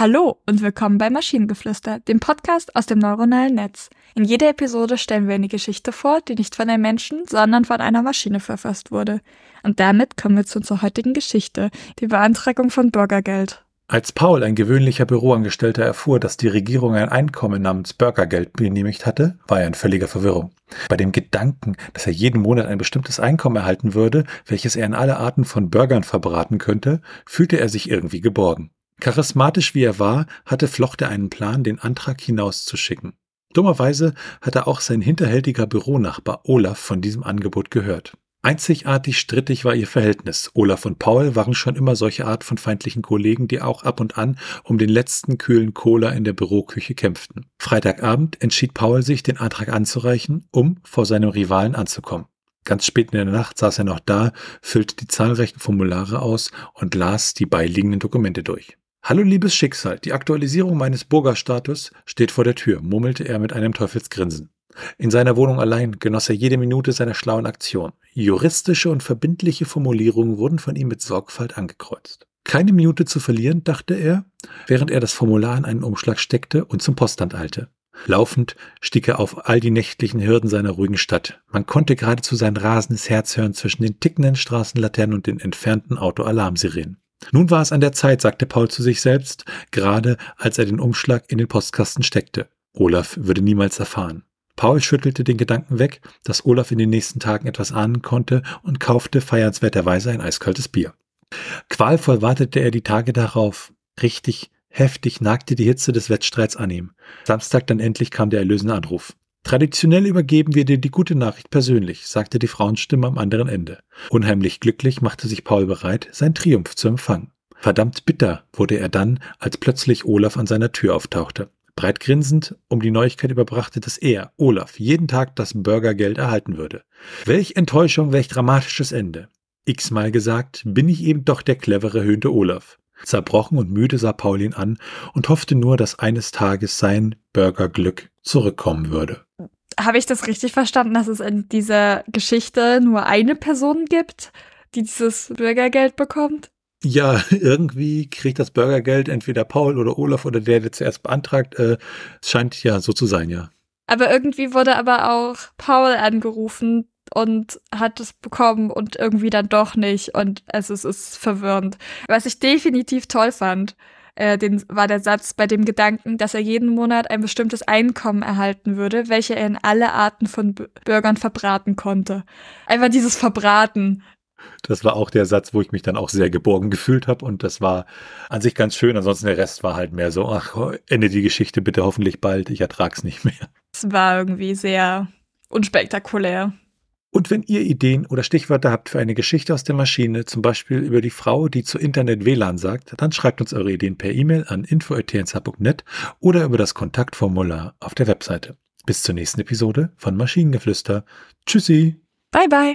Hallo und willkommen bei Maschinengeflüster, dem Podcast aus dem neuronalen Netz. In jeder Episode stellen wir eine Geschichte vor, die nicht von einem Menschen, sondern von einer Maschine verfasst wurde. Und damit kommen wir zu unserer heutigen Geschichte, die Beantragung von Bürgergeld. Als Paul, ein gewöhnlicher Büroangestellter, erfuhr, dass die Regierung ein Einkommen namens Bürgergeld genehmigt hatte, war er in völliger Verwirrung. Bei dem Gedanken, dass er jeden Monat ein bestimmtes Einkommen erhalten würde, welches er in alle Arten von Bürgern verbraten könnte, fühlte er sich irgendwie geborgen. Charismatisch wie er war, hatte Flochte einen Plan, den Antrag hinauszuschicken. Dummerweise hatte auch sein hinterhältiger Büronachbar Olaf von diesem Angebot gehört. Einzigartig strittig war ihr Verhältnis. Olaf und Paul waren schon immer solche Art von feindlichen Kollegen, die auch ab und an um den letzten kühlen Cola in der Büroküche kämpften. Freitagabend entschied Paul sich, den Antrag anzureichen, um vor seinem Rivalen anzukommen. Ganz spät in der Nacht saß er noch da, füllte die zahlreichen Formulare aus und las die beiliegenden Dokumente durch. Hallo liebes Schicksal, die Aktualisierung meines Bürgerstatus steht vor der Tür, murmelte er mit einem Teufelsgrinsen. In seiner Wohnung allein genoss er jede Minute seiner schlauen Aktion. Juristische und verbindliche Formulierungen wurden von ihm mit Sorgfalt angekreuzt. Keine Minute zu verlieren, dachte er, während er das Formular in einen Umschlag steckte und zum Postamt eilte. Laufend stieg er auf all die nächtlichen Hürden seiner ruhigen Stadt. Man konnte geradezu sein rasendes Herz hören zwischen den tickenden Straßenlaternen und den entfernten Autoalarmsirenen. Nun war es an der Zeit, sagte Paul zu sich selbst, gerade als er den Umschlag in den Postkasten steckte. Olaf würde niemals erfahren. Paul schüttelte den Gedanken weg, dass Olaf in den nächsten Tagen etwas ahnen konnte und kaufte feiernswerterweise ein eiskaltes Bier. Qualvoll wartete er die Tage darauf. Richtig heftig nagte die Hitze des Wettstreits an ihm. Samstag dann endlich kam der erlösende Anruf. Traditionell übergeben wir dir die gute Nachricht persönlich, sagte die Frauenstimme am anderen Ende. Unheimlich glücklich machte sich Paul bereit, sein Triumph zu empfangen. Verdammt bitter wurde er dann, als plötzlich Olaf an seiner Tür auftauchte. Breit grinsend um die Neuigkeit überbrachte, dass er, Olaf, jeden Tag das Bürgergeld erhalten würde. Welch Enttäuschung, welch dramatisches Ende. X-mal gesagt, bin ich eben doch der clevere, höhnte Olaf. Zerbrochen und müde sah Paul ihn an und hoffte nur, dass eines Tages sein Bürgerglück zurückkommen würde. Habe ich das richtig verstanden, dass es in dieser Geschichte nur eine Person gibt, die dieses Bürgergeld bekommt? Ja, irgendwie kriegt das Bürgergeld entweder Paul oder Olaf oder der, der zuerst beantragt. Äh, es scheint ja so zu sein, ja. Aber irgendwie wurde aber auch Paul angerufen und hat es bekommen und irgendwie dann doch nicht. Und es ist, ist verwirrend. Was ich definitiv toll fand, äh, den, war der Satz bei dem Gedanken, dass er jeden Monat ein bestimmtes Einkommen erhalten würde, welche er in alle Arten von B Bürgern verbraten konnte. Einfach dieses Verbraten. Das war auch der Satz, wo ich mich dann auch sehr geborgen gefühlt habe und das war an sich ganz schön. Ansonsten der Rest war halt mehr so, ach, ende die Geschichte bitte hoffentlich bald, ich ertrag's nicht mehr. Es war irgendwie sehr unspektakulär. Und wenn ihr Ideen oder Stichwörter habt für eine Geschichte aus der Maschine, zum Beispiel über die Frau, die zu Internet WLAN sagt, dann schreibt uns eure Ideen per E-Mail an info.tnsh.net oder über das Kontaktformular auf der Webseite. Bis zur nächsten Episode von Maschinengeflüster. Tschüssi. Bye bye.